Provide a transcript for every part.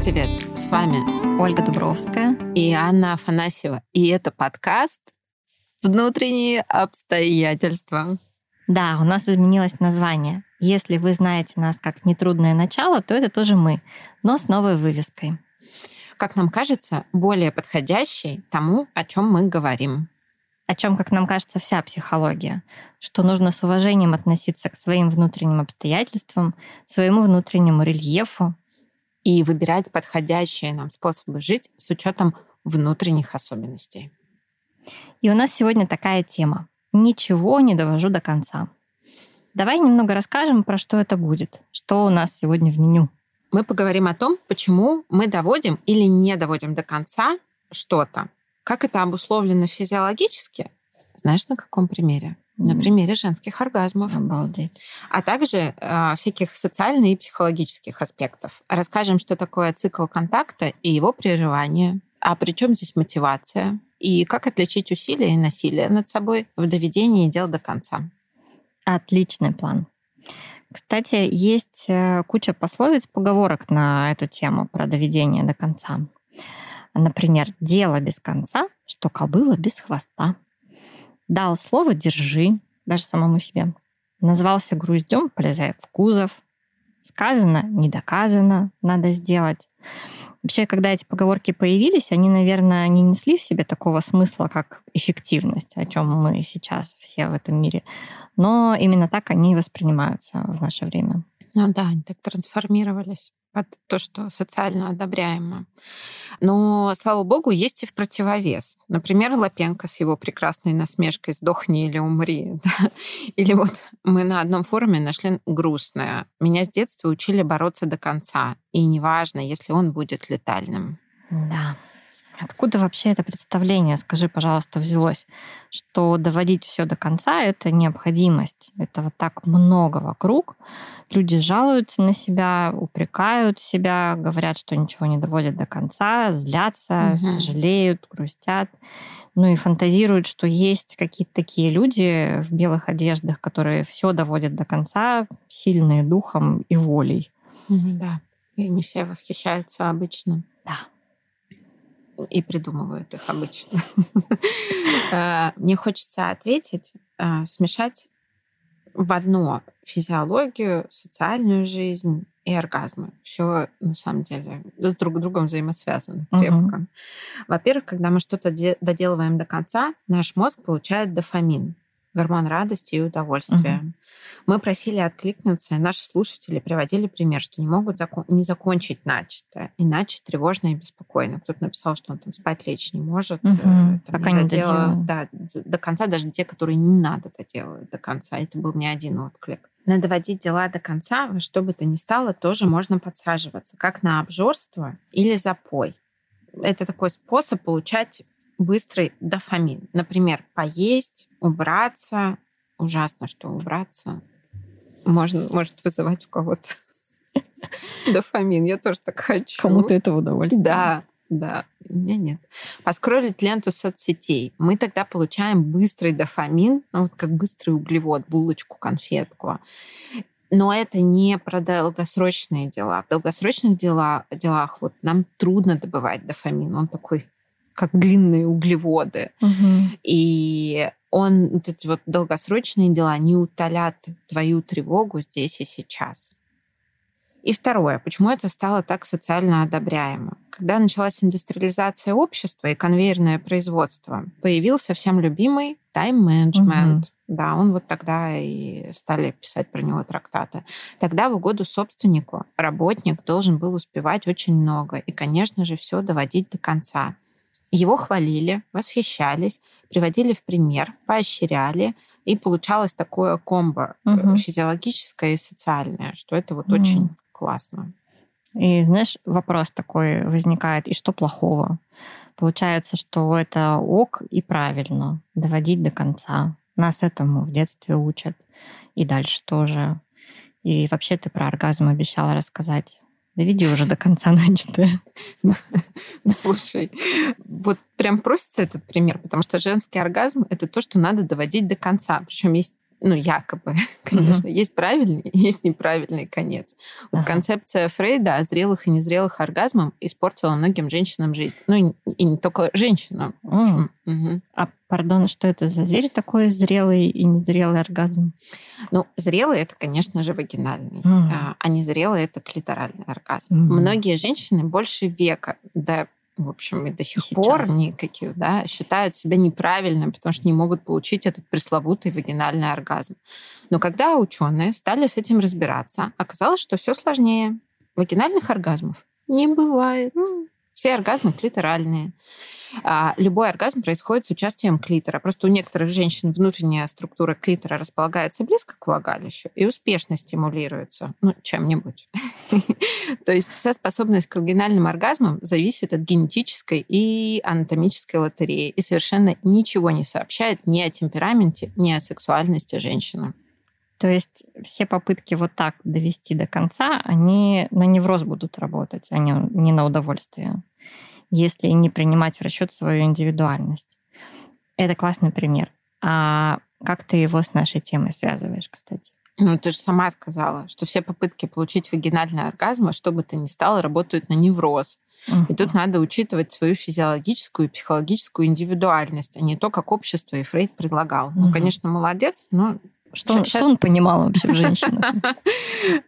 Всем привет! С вами Ольга Дубровская и Анна Афанасьева. И это подкаст «Внутренние обстоятельства». Да, у нас изменилось название. Если вы знаете нас как «Нетрудное начало», то это тоже мы, но с новой вывеской. Как нам кажется, более подходящей тому, о чем мы говорим. О чем, как нам кажется, вся психология. Что нужно с уважением относиться к своим внутренним обстоятельствам, своему внутреннему рельефу, и выбирать подходящие нам способы жить с учетом внутренних особенностей. И у нас сегодня такая тема. Ничего не довожу до конца. Давай немного расскажем, про что это будет, что у нас сегодня в меню. Мы поговорим о том, почему мы доводим или не доводим до конца что-то. Как это обусловлено физиологически? Знаешь, на каком примере? На примере женских оргазмов. Обалдеть. А также э, всяких социальных и психологических аспектов. Расскажем, что такое цикл контакта и его прерывание. А при чем здесь мотивация? И как отличить усилия и насилие над собой в доведении дел до конца. Отличный план. Кстати, есть э, куча пословиц, поговорок на эту тему про доведение до конца. Например, «дело без конца, что кобыла без хвоста». Дал слово «держи», даже самому себе. Назвался груздем, полезай в кузов. Сказано, не доказано, надо сделать. Вообще, когда эти поговорки появились, они, наверное, не несли в себе такого смысла, как эффективность, о чем мы сейчас все в этом мире. Но именно так они воспринимаются в наше время. Ну да, они так трансформировались под то, что социально одобряемо. Но, слава богу, есть и в противовес. Например, Лапенко с его прекрасной насмешкой «сдохни или умри». Или вот мы на одном форуме нашли грустное. Меня с детства учили бороться до конца. И неважно, если он будет летальным. Да. Откуда вообще это представление, скажи, пожалуйста, взялось, что доводить все до конца — это необходимость. Это вот так много вокруг. Люди жалуются на себя, упрекают себя, говорят, что ничего не доводят до конца, злятся, угу. сожалеют, грустят. Ну и фантазируют, что есть какие-то такие люди в белых одеждах, которые все доводят до конца, сильные духом и волей. Да, и не все восхищаются обычно. Да и придумывают их обычно. Э, мне хочется ответить, э, смешать в одно физиологию, социальную жизнь и оргазмы. Все на самом деле с друг другом взаимосвязано крепко. Угу. Во-первых, когда мы что-то доделываем до конца, наш мозг получает дофамин гормон радости и удовольствия. Угу. Мы просили откликнуться, и наши слушатели приводили пример, что не могут закон- не закончить начатое, иначе тревожно и беспокойно. Кто-то написал, что он там спать лечь не может. Угу. Там, Пока не додела, да, до конца, даже те, которые не надо доделывать до конца. Это был не один отклик. На доводить дела до конца, во что бы то ни стало, тоже можно подсаживаться, как на обжорство или запой. Это такой способ получать быстрый дофамин. Например, поесть, убраться. Ужасно, что убраться можно, может вызывать у кого-то дофамин. Я тоже так хочу. Кому-то это удовольствие. Да, да. У меня нет. Поскролить ленту соцсетей. Мы тогда получаем быстрый дофамин, ну, вот как быстрый углевод, булочку, конфетку. Но это не про долгосрочные дела. В долгосрочных дела, делах вот нам трудно добывать дофамин. Он такой как длинные углеводы. Угу. И он, вот эти вот долгосрочные дела не утолят твою тревогу здесь и сейчас. И второе, почему это стало так социально одобряемо? Когда началась индустриализация общества и конвейерное производство, появился всем любимый тайм-менеджмент. Угу. Да, он вот тогда и стали писать про него трактаты. Тогда в угоду собственнику работник должен был успевать очень много и, конечно же, все доводить до конца. Его хвалили, восхищались, приводили в пример, поощряли, и получалось такое комбо угу. физиологическое и социальное, что это вот угу. очень классно. И знаешь, вопрос такой возникает, и что плохого? Получается, что это ок и правильно доводить до конца. Нас этому в детстве учат. И дальше тоже. И вообще ты про оргазм обещала рассказать. Доведи уже до конца начатое. Ну, слушай, вот прям просится этот пример, потому что женский оргазм — это то, что надо доводить до конца. Причем есть ну, якобы, конечно, mm-hmm. есть правильный, есть неправильный конец. Вот uh-huh. концепция Фрейда о зрелых и незрелых оргазмах испортила многим женщинам жизнь. Ну, и, и не только женщинам. Mm. Mm-hmm. А, пардон, что это за зверь такой зрелый и незрелый оргазм? Ну, зрелый это, конечно же, вагинальный, mm-hmm. а, а незрелый это клиторальный оргазм. Mm-hmm. Многие женщины больше века, да в общем, и до сих и пор сейчас. никаких, да, считают себя неправильным, потому что не могут получить этот пресловутый вагинальный оргазм. Но когда ученые стали с этим разбираться, оказалось, что все сложнее. Вагинальных оргазмов не бывает. Все оргазмы клиторальные. А, любой оргазм происходит с участием клитора. Просто у некоторых женщин внутренняя структура клитора располагается близко к влагалищу и успешно стимулируется ну, чем-нибудь. То есть вся способность к вагинальным оргазмам зависит от генетической и анатомической лотереи и совершенно ничего не сообщает ни о темпераменте, ни о сексуальности женщины. То есть все попытки вот так довести до конца, они на невроз будут работать, а не, на удовольствие если не принимать в расчет свою индивидуальность. Это классный пример. А как ты его с нашей темой связываешь, кстати? Ну, ты же сама сказала, что все попытки получить вагинальный оргазм, что бы то ни стало, работают на невроз. Uh-huh. И тут надо учитывать свою физиологическую и психологическую индивидуальность, а не то, как общество и Фрейд предлагал. Uh-huh. Ну, конечно, молодец, но что он, что он понимал вообще в женщинах?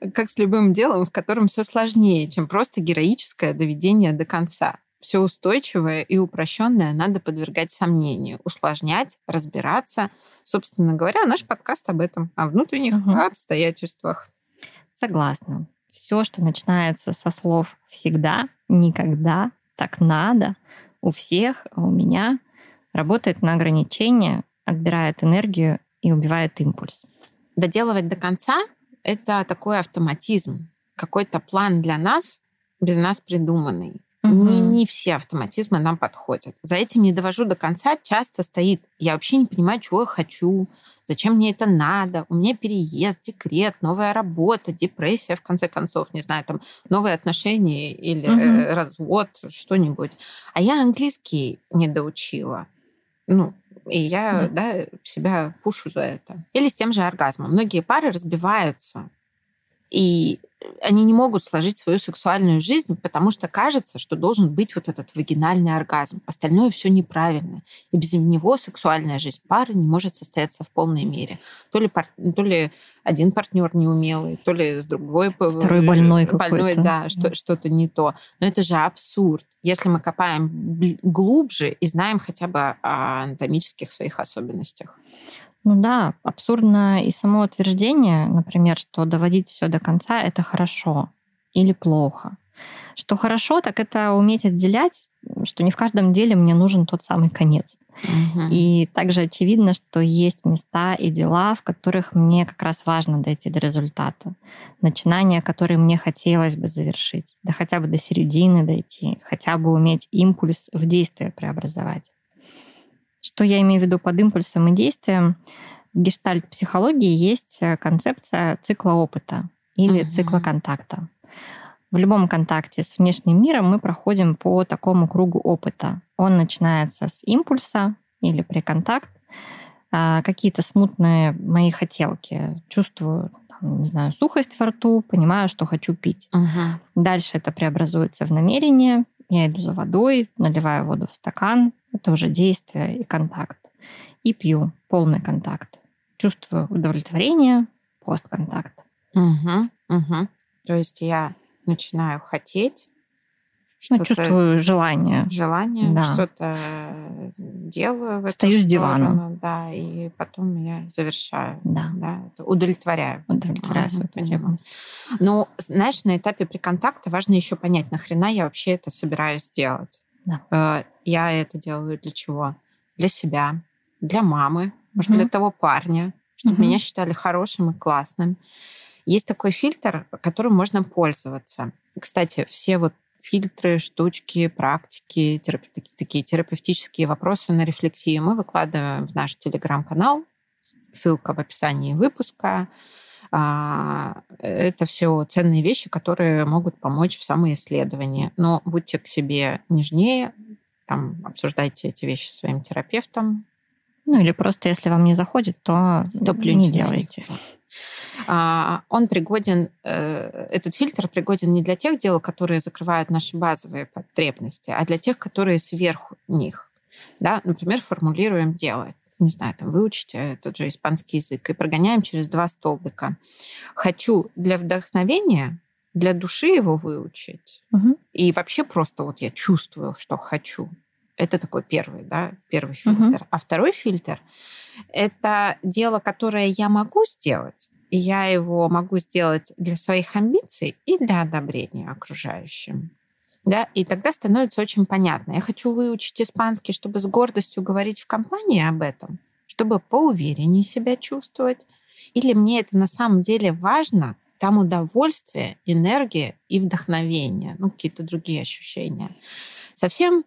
Как с любым делом, в котором все сложнее, чем просто героическое доведение до конца все устойчивое и упрощенное надо подвергать сомнению, усложнять, разбираться. Собственно говоря, наш подкаст об этом, о внутренних угу. обстоятельствах. Согласна. Все, что начинается со слов «всегда», «никогда», «так надо», у всех, а у меня, работает на ограничение, отбирает энергию и убивает импульс. Доделывать до конца — это такой автоматизм, какой-то план для нас, без нас придуманный. Угу. Не, не все автоматизмы нам подходят. За этим не довожу до конца. Часто стоит, я вообще не понимаю, чего я хочу, зачем мне это надо, у меня переезд, декрет, новая работа, депрессия, в конце концов, не знаю, там, новые отношения или угу. развод, что-нибудь. А я английский не доучила. Ну, и я, да. да, себя пушу за это. Или с тем же оргазмом. Многие пары разбиваются. И они не могут сложить свою сексуальную жизнь, потому что кажется, что должен быть вот этот вагинальный оргазм. Остальное все неправильно. И без него сексуальная жизнь пары не может состояться в полной мере. То ли, пар... то ли один партнер неумелый, то ли с другой... Второй больной Больной, да, что, что-то не то. Но это же абсурд. Если мы копаем глубже и знаем хотя бы о анатомических своих особенностях. Ну да, абсурдно и само утверждение, например, что доводить все до конца это хорошо или плохо. Что хорошо, так это уметь отделять, что не в каждом деле мне нужен тот самый конец. Угу. И также очевидно, что есть места и дела, в которых мне как раз важно дойти до результата. Начинания, которые мне хотелось бы завершить. Да хотя бы до середины дойти, хотя бы уметь импульс в действие преобразовать. Что я имею в виду под импульсом и действием? В гештальт-психологии есть э, концепция цикла опыта или uh-huh. цикла контакта. В любом контакте с внешним миром мы проходим по такому кругу опыта. Он начинается с импульса или приконтакт, а, какие-то смутные мои хотелки. Чувствую, не знаю, сухость во рту, понимаю, что хочу пить. Uh-huh. Дальше это преобразуется в намерение. Я иду за водой, наливаю воду в стакан, это уже действие и контакт. И пью полный контакт. Чувствую удовлетворение, постконтакт. Угу, угу. То есть я начинаю хотеть. Ну, чувствую желание. Желание, да. что-то делаю в Встаю с дивана. Да, и потом я завершаю. Да. да это удовлетворяю. Удовлетворяю свою потребность. Ну, знаешь, на этапе приконтакта важно еще понять, нахрена я вообще это собираюсь делать. Да. Э, я это делаю для чего? Для себя, для мамы, может, угу. для того парня, чтобы угу. меня считали хорошим и классным. Есть такой фильтр, которым можно пользоваться. Кстати, все вот фильтры, штучки, практики, терап... такие терапевтические вопросы на рефлексию мы выкладываем в наш телеграм-канал. Ссылка в описании выпуска. А, это все ценные вещи, которые могут помочь в самоисследовании. Но будьте к себе нежнее, там, обсуждайте эти вещи с своим терапевтом, Ну или просто, если вам не заходит, то, то не делайте. А, он пригоден, э, этот фильтр пригоден не для тех дел, которые закрывают наши базовые потребности, а для тех, которые сверху них. Да? Например, формулируем дело. Не знаю, там выучить этот же испанский язык и прогоняем через два столбика. Хочу для вдохновения, для души его выучить. Угу. И вообще просто вот я чувствую, что хочу. Это такой первый, да, первый фильтр. Угу. А второй фильтр – это дело, которое я могу сделать, и я его могу сделать для своих амбиций и для одобрения окружающим. Да, и тогда становится очень понятно. Я хочу выучить испанский, чтобы с гордостью говорить в компании об этом, чтобы поувереннее себя чувствовать. Или мне это на самом деле важно, там удовольствие, энергия и вдохновение, ну, какие-то другие ощущения. Совсем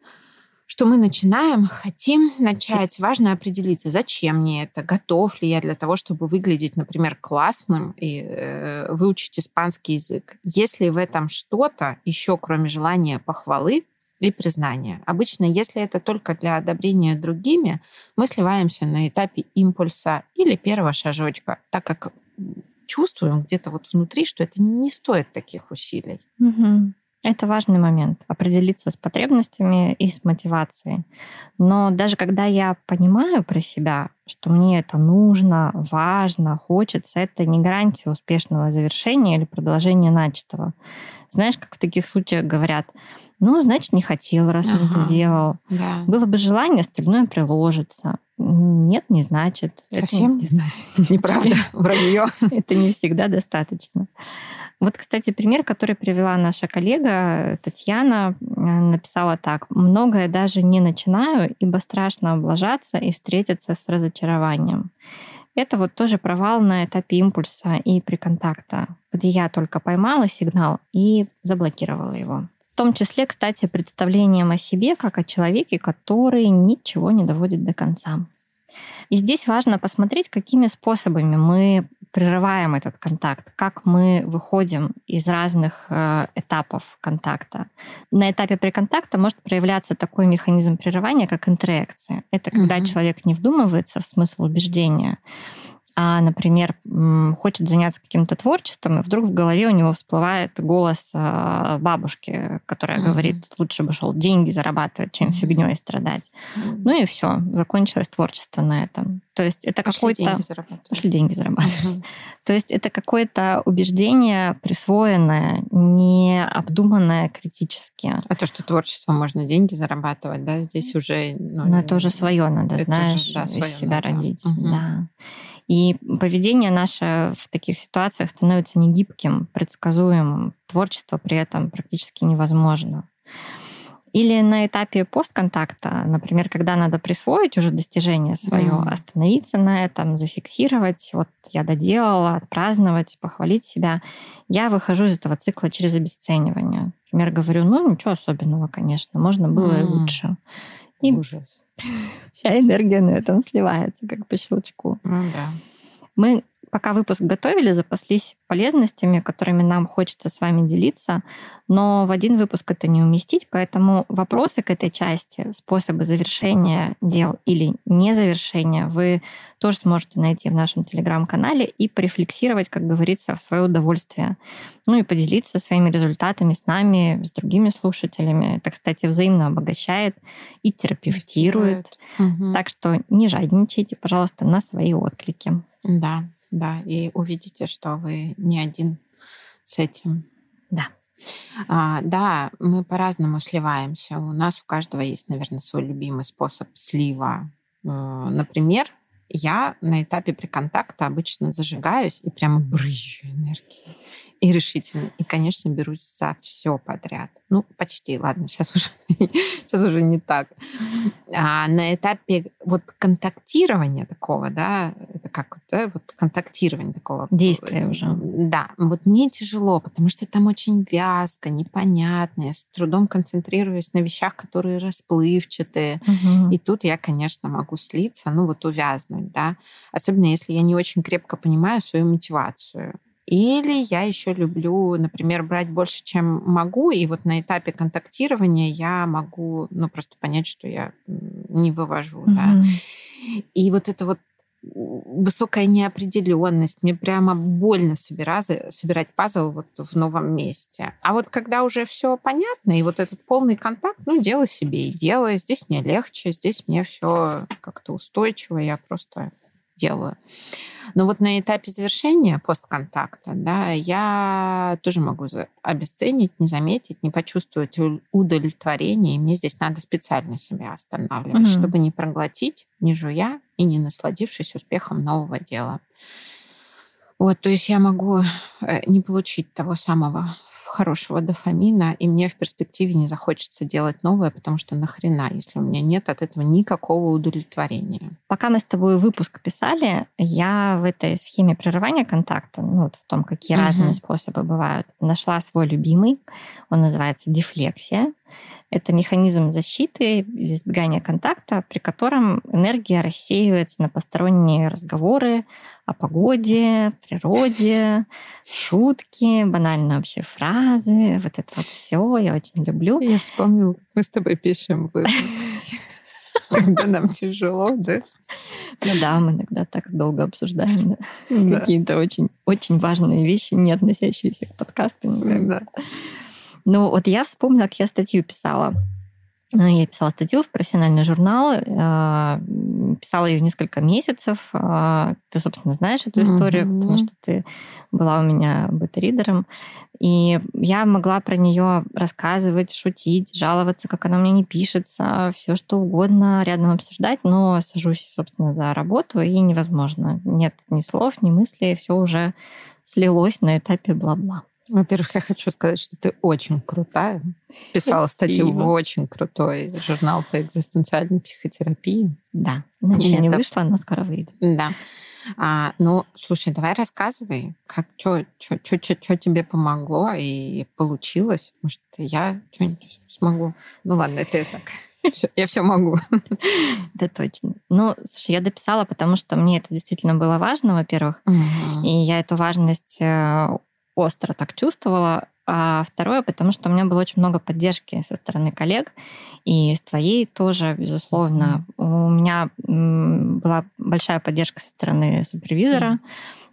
что мы начинаем, хотим начать. Важно определиться, зачем мне это, готов ли я для того, чтобы выглядеть, например, классным и э, выучить испанский язык. Есть ли в этом что-то еще, кроме желания похвалы и признания? Обычно, если это только для одобрения другими, мы сливаемся на этапе импульса или первого шажочка, так как чувствуем где-то вот внутри, что это не стоит таких усилий. Угу. Это важный момент — определиться с потребностями и с мотивацией. Но даже когда я понимаю про себя, что мне это нужно, важно, хочется, это не гарантия успешного завершения или продолжения начатого. Знаешь, как в таких случаях говорят, ну, значит, не хотел, раз ага, это делал. Да. Было бы желание, остальное приложится. Нет, не значит. Совсем это... не значит. Неправда, вранье. Это не всегда достаточно. Вот, кстати, пример, который привела наша коллега Татьяна, э, написала так. «Многое даже не начинаю, ибо страшно облажаться и встретиться с разочарованием». Это вот тоже провал на этапе импульса и при контакта, где я только поймала сигнал и заблокировала его. В том числе, кстати, представлением о себе как о человеке, который ничего не доводит до конца. И здесь важно посмотреть, какими способами мы прерываем этот контакт, как мы выходим из разных э, этапов контакта. На этапе приконтакта может проявляться такой механизм прерывания, как интеракция. Это когда угу. человек не вдумывается в смысл убеждения, а, например, хочет заняться каким-то творчеством, и вдруг в голове у него всплывает голос а, бабушки, которая mm-hmm. говорит, лучше бы шел деньги зарабатывать, чем mm-hmm. фигней страдать. Mm-hmm. Ну и все, закончилось творчество на этом. То есть это какое-то... деньги зарабатывать. Пошли деньги зарабатывать. Mm-hmm. То есть это какое-то убеждение присвоенное, не обдуманное критически. А то, что творчество можно деньги зарабатывать, да, здесь уже... Ну, Но это уже свое надо, знаешь, уже, да, из себя надо. родить. Mm-hmm. Да. И поведение наше в таких ситуациях становится негибким, предсказуемым. Творчество при этом практически невозможно. Или на этапе постконтакта, например, когда надо присвоить уже достижение свое, mm. остановиться на этом, зафиксировать, вот я доделала, отпраздновать, похвалить себя, я выхожу из этого цикла через обесценивание. Например, говорю, ну ничего особенного, конечно, можно было mm. и лучше. И Ужас. Вся энергия на этом сливается, как по щелчку. Ну да. Мы пока выпуск готовили, запаслись полезностями, которыми нам хочется с вами делиться, но в один выпуск это не уместить, поэтому вопросы к этой части, способы завершения дел или не завершения вы тоже сможете найти в нашем телеграм-канале и порефлексировать, как говорится, в свое удовольствие. Ну и поделиться своими результатами с нами, с другими слушателями. Это, кстати, взаимно обогащает и терапевтирует. Угу. Так что не жадничайте, пожалуйста, на свои отклики. Да, да, и увидите, что вы не один с этим. Да. А, да, мы по-разному сливаемся. У нас у каждого есть, наверное, свой любимый способ слива. Э, например, я на этапе приконтакта обычно зажигаюсь и прямо брызжу энергией и решительно. И, конечно, берусь за все подряд. Ну, почти, ладно, сейчас уже, сейчас уже не так. А на этапе вот контактирования такого, да, это как да, вот контактирование такого. Действия уже. Да, вот мне тяжело, потому что там очень вязко, непонятно, я с трудом концентрируюсь на вещах, которые расплывчатые. Угу. И тут я, конечно, могу слиться, ну вот увязнуть, да. Особенно если я не очень крепко понимаю свою мотивацию. Или я еще люблю, например, брать больше, чем могу, и вот на этапе контактирования я могу, ну, просто понять, что я не вывожу, mm-hmm. да. И вот это вот высокая неопределенность. Мне прямо больно собирать, собирать пазл вот в новом месте. А вот когда уже все понятно, и вот этот полный контакт, ну, делай себе и делай. Здесь мне легче, здесь мне все как-то устойчиво, я просто делаю. Но вот на этапе завершения постконтакта, да, я тоже могу обесценить, не заметить, не почувствовать удовлетворение. И мне здесь надо специально себя останавливать, mm-hmm. чтобы не проглотить, не жуя и не насладившись успехом нового дела. Вот, то есть я могу э, не получить того самого хорошего дофамина, и мне в перспективе не захочется делать новое, потому что нахрена, если у меня нет от этого никакого удовлетворения. Пока мы с тобой выпуск писали, я в этой схеме прерывания контакта, ну вот в том, какие угу. разные способы бывают, нашла свой любимый. Он называется дефлексия. Это механизм защиты или избегания контакта, при котором энергия рассеивается на посторонние разговоры о погоде, природе, шутки, банальные вообще фразы. Вот это вот все я очень люблю. Я вспомнила, мы с тобой пишем выпуск. Когда нам тяжело, да? Ну да, мы иногда так долго обсуждаем да. какие-то очень, очень важные вещи, не относящиеся к подкасту. Да. Ну, вот я вспомнила, как я статью писала. Ну, я писала статью в профессиональный журнал, а, писала ее несколько месяцев. А, ты, собственно, знаешь эту историю, mm-hmm. потому что ты была у меня бета-ридером. И я могла про нее рассказывать, шутить, жаловаться, как она мне не пишется, все что угодно рядом обсуждать, но сажусь, собственно, за работу, и невозможно. Нет ни слов, ни мыслей, все уже слилось на этапе бла-бла. Во-первых, я хочу сказать, что ты очень крутая. Писала статью в очень крутой журнал по экзистенциальной психотерапии. Да, она еще не вышла, но скоро выйдет. Да. А, ну, слушай, давай рассказывай, как что тебе помогло и получилось. Может, я что-нибудь смогу. Ну ладно, это я так. Я все могу. Да, точно. Ну, слушай, я дописала, потому что мне это действительно было важно, во-первых. И я эту важность э, остро так чувствовала. А второе, потому что у меня было очень много поддержки со стороны коллег, и с твоей тоже, безусловно. У меня была большая поддержка со стороны супервизора,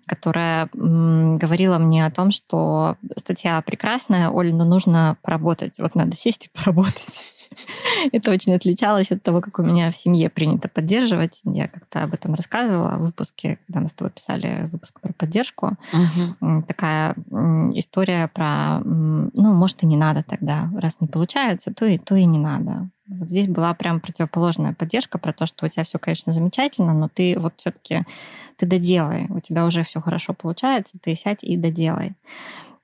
которая говорила мне о том, что статья прекрасная, Оль, но нужно поработать. Вот надо сесть и поработать. Это очень отличалось от того, как у меня в семье принято поддерживать. Я как-то об этом рассказывала в выпуске, когда мы с тобой писали выпуск про поддержку. Угу. Такая история про, ну, может, и не надо тогда. Раз не получается, то и, то и не надо. Вот здесь была прям противоположная поддержка про то, что у тебя все, конечно, замечательно, но ты вот все-таки ты доделай, у тебя уже все хорошо получается, ты сядь и доделай.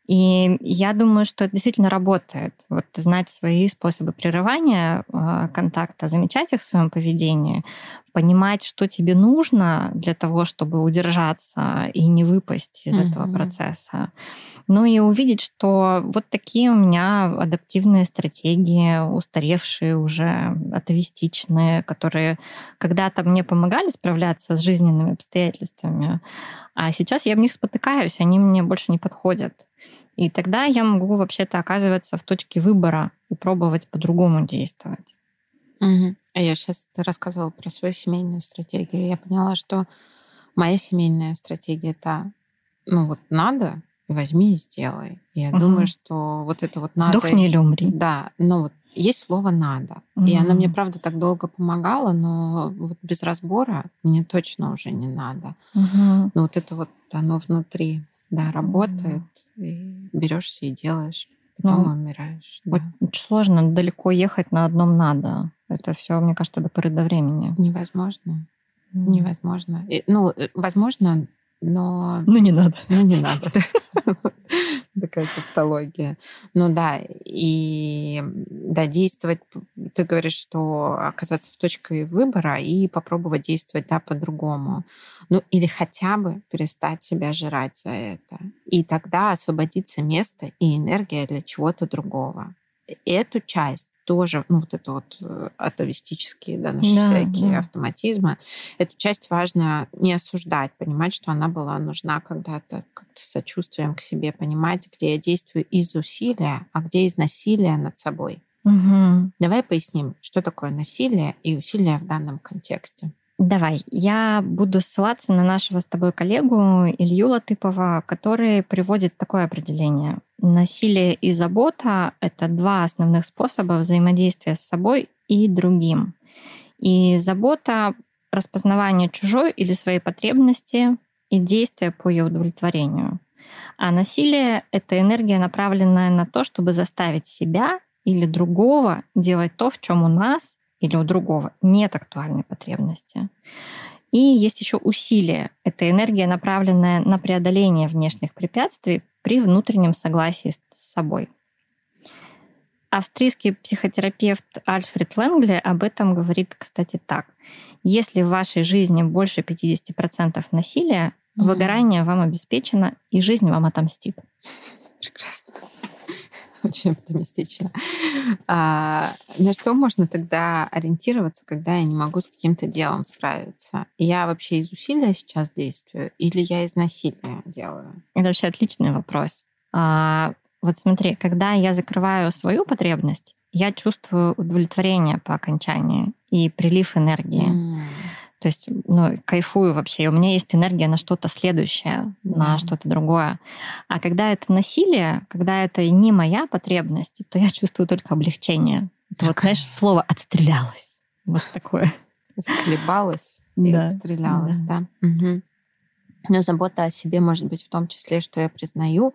И я думаю, что это действительно работает. Вот знать свои способы прерывания а, контакта, замечать их в своем поведении, понимать, что тебе нужно для того, чтобы удержаться и не выпасть из mm-hmm. этого процесса. Ну и увидеть, что вот такие у меня адаптивные стратегии, устаревшие уже, атовистичные, которые когда-то мне помогали справляться с жизненными обстоятельствами, а сейчас я в них спотыкаюсь, они мне больше не подходят. И тогда я могу вообще-то оказываться в точке выбора и пробовать по-другому действовать. Угу. А я сейчас рассказывала про свою семейную стратегию. Я поняла, что моя семейная стратегия это, ну вот надо, возьми и сделай. Я угу. думаю, что вот это вот надо... Сдохни или умри. Да, но вот есть слово «надо». Угу. И оно мне, правда, так долго помогало, но вот без разбора мне точно уже не надо. Угу. Но вот это вот оно внутри да, работает, mm. и берешься и делаешь, потом ну, умираешь. Да. Очень сложно далеко ехать на одном надо. Это все, мне кажется, до поры до времени. Невозможно. Mm. Невозможно. И, ну, э, возможно, но... Ну, не надо. Ну, не надо. Такая тавтология. Ну да, и да, действовать, ты говоришь, что оказаться в точке выбора и попробовать действовать, да, по-другому. Ну, или хотя бы перестать себя жрать за это. И тогда освободится место и энергия для чего-то другого. Эту часть тоже, ну, вот это вот э, атовистические, да, наши да, всякие да. автоматизмы, эту часть важно не осуждать, понимать, что она была нужна когда-то, как-то сочувствием к себе, понимать, где я действую из усилия, а где из насилия над собой. Угу. Давай поясним, что такое насилие и усилие в данном контексте. Давай, я буду ссылаться на нашего с тобой коллегу Илью Латыпова, который приводит такое определение. Насилие и забота — это два основных способа взаимодействия с собой и другим. И забота — распознавание чужой или своей потребности и действия по ее удовлетворению. А насилие — это энергия, направленная на то, чтобы заставить себя или другого делать то, в чем у нас или у другого нет актуальной потребности. И есть еще усилие. Это энергия, направленная на преодоление внешних препятствий при внутреннем согласии с собой. Австрийский психотерапевт Альфред Ленгли об этом говорит, кстати, так. Если в вашей жизни больше 50% насилия, mm-hmm. выгорание вам обеспечено, и жизнь вам отомстит. Прекрасно. очень оптимистично. А, на что можно тогда ориентироваться, когда я не могу с каким-то делом справиться? Я вообще из усилия сейчас действую или я из насилия делаю? Это вообще отличный вопрос. А, вот смотри, когда я закрываю свою потребность, я чувствую удовлетворение по окончании и прилив энергии. Mm. То есть, ну, кайфую вообще. И у меня есть энергия на что-то следующее, mm. на что-то другое. А когда это насилие, когда это не моя потребность, то я чувствую только облегчение. Это вот, знаешь, слово «отстрелялась». Вот такое. Заколебалась и да. отстрелялась, да. да. Угу. Но забота о себе может быть в том числе, что я признаю,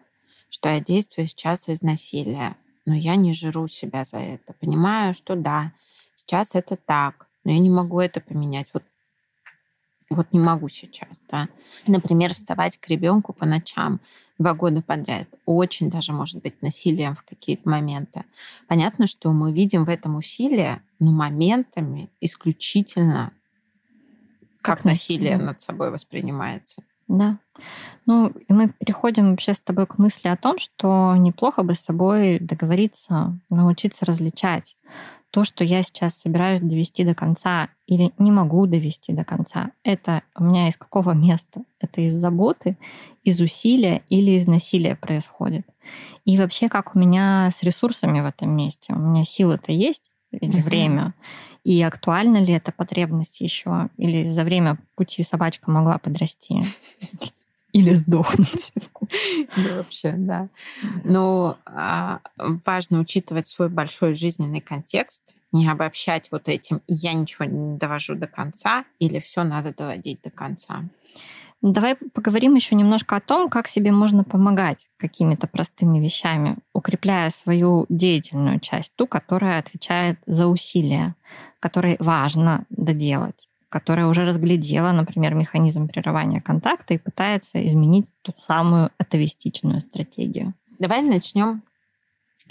что я действую сейчас из насилия, но я не жру себя за это. Понимаю, что да, сейчас это так, но я не могу это поменять. Вот вот не могу сейчас, да. Например, вставать к ребенку по ночам два года подряд очень даже может быть насилием в какие-то моменты. Понятно, что мы видим в этом усилие, но моментами исключительно как, как насилие над собой воспринимается. Да. Ну, и мы переходим вообще с тобой к мысли о том, что неплохо бы с собой договориться, научиться различать то, что я сейчас собираюсь довести до конца или не могу довести до конца. Это у меня из какого места? Это из заботы, из усилия или из насилия происходит? И вообще, как у меня с ресурсами в этом месте? У меня силы-то есть, или время. И актуальна ли эта потребность еще? Или за время пути собачка могла подрасти? Или сдохнуть. Ну, вообще, да. Но а, важно учитывать свой большой жизненный контекст, не обобщать вот этим «я ничего не довожу до конца» или «все надо доводить до конца». Давай поговорим еще немножко о том, как себе можно помогать какими-то простыми вещами, укрепляя свою деятельную часть, ту, которая отвечает за усилия, которой важно доделать которая уже разглядела, например, механизм прерывания контакта и пытается изменить ту самую атовистичную стратегию. Давай начнем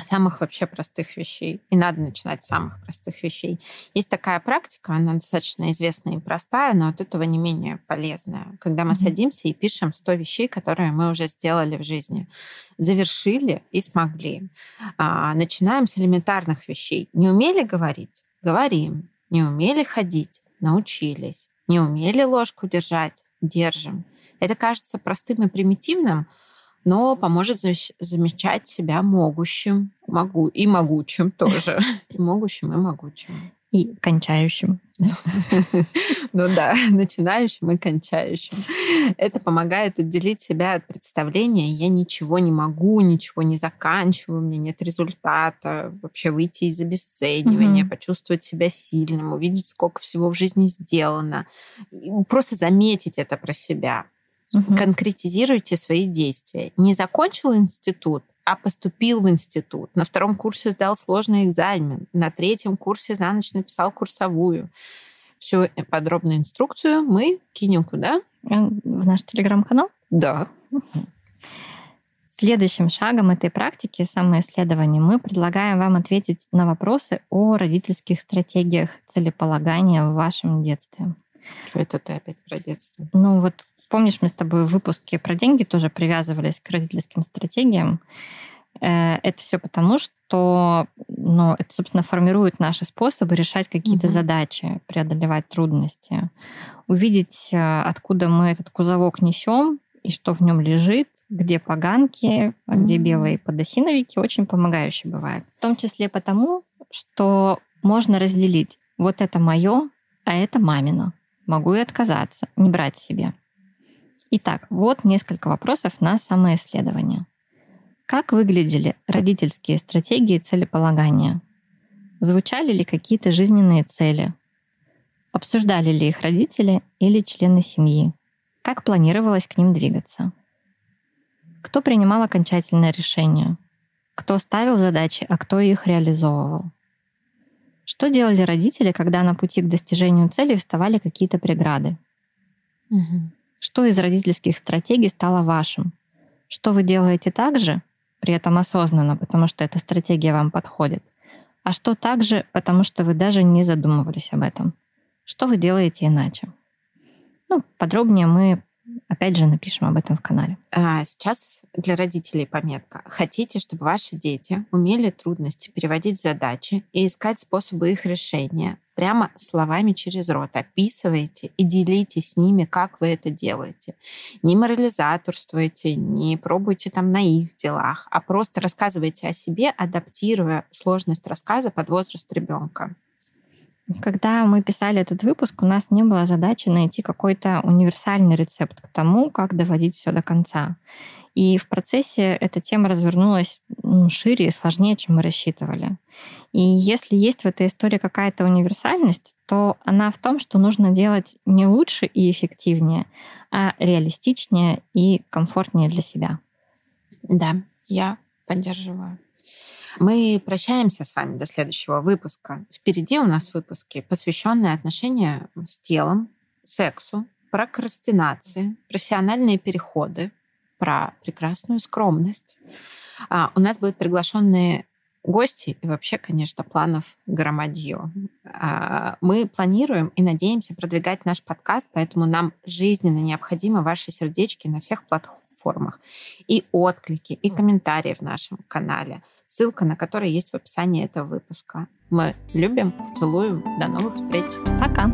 самых вообще простых вещей. И надо начинать с самых простых вещей. Есть такая практика, она достаточно известная и простая, но от этого не менее полезная. Когда мы mm-hmm. садимся и пишем 100 вещей, которые мы уже сделали в жизни. Завершили и смогли. А, начинаем с элементарных вещей. Не умели говорить? Говорим. Не умели ходить? Научились. Не умели ложку держать? Держим. Это кажется простым и примитивным, но поможет замечать себя могущим, могу и могучим тоже, и могущим и могучим. И кончающим. Ну да, начинающим и кончающим. Это помогает отделить себя от представления «я ничего не могу, ничего не заканчиваю, у меня нет результата», вообще выйти из обесценивания, почувствовать себя сильным, увидеть, сколько всего в жизни сделано. Просто заметить это про себя. Угу. Конкретизируйте свои действия. Не закончил институт, а поступил в институт. На втором курсе сдал сложный экзамен. На третьем курсе за ночь написал курсовую. Всю подробную инструкцию мы кинем куда? Э, в наш телеграм-канал? Да. Следующим шагом этой практики самоисследования мы предлагаем вам ответить на вопросы о родительских стратегиях целеполагания в вашем детстве. Что это ты опять про детство? Ну вот Помнишь, мы с тобой в выпуске про деньги тоже привязывались к родительским стратегиям. Э, это все потому, что ну, это, собственно, формирует наши способы решать какие-то угу. задачи, преодолевать трудности. Увидеть, э, откуда мы этот кузовок несем и что в нем лежит, где поганки, а где белые подосиновики, очень помогающе бывает. В том числе потому, что можно разделить вот это мое, а это мамино. Могу и отказаться, не брать себе. Итак, вот несколько вопросов на самоисследование. Как выглядели родительские стратегии целеполагания? Звучали ли какие-то жизненные цели? Обсуждали ли их родители или члены семьи? Как планировалось к ним двигаться? Кто принимал окончательное решение? Кто ставил задачи, а кто их реализовывал? Что делали родители, когда на пути к достижению цели вставали какие-то преграды? Угу. Что из родительских стратегий стало вашим? Что вы делаете так же, при этом осознанно, потому что эта стратегия вам подходит? А что также, потому что вы даже не задумывались об этом? Что вы делаете иначе? Ну, подробнее мы Опять же, напишем об этом в канале. А сейчас для родителей пометка. Хотите, чтобы ваши дети умели трудности переводить задачи и искать способы их решения? Прямо словами через рот описывайте и делитесь с ними, как вы это делаете. Не морализаторствуйте, не пробуйте там на их делах, а просто рассказывайте о себе, адаптируя сложность рассказа под возраст ребенка. Когда мы писали этот выпуск, у нас не было задачи найти какой-то универсальный рецепт к тому, как доводить все до конца. И в процессе эта тема развернулась ну, шире и сложнее, чем мы рассчитывали. И если есть в этой истории какая-то универсальность, то она в том, что нужно делать не лучше и эффективнее, а реалистичнее и комфортнее для себя. Да, я поддерживаю. Мы прощаемся с вами до следующего выпуска. Впереди у нас выпуски, посвященные отношениям с телом, сексу, прокрастинации, профессиональные переходы, про прекрасную скромность. А, у нас будут приглашенные гости и вообще, конечно, планов громадье. А, мы планируем и надеемся продвигать наш подкаст, поэтому нам жизненно необходимы ваши сердечки на всех платформах платформах, и отклики, и комментарии в нашем канале, ссылка на который есть в описании этого выпуска. Мы любим, целуем, до новых встреч. Пока.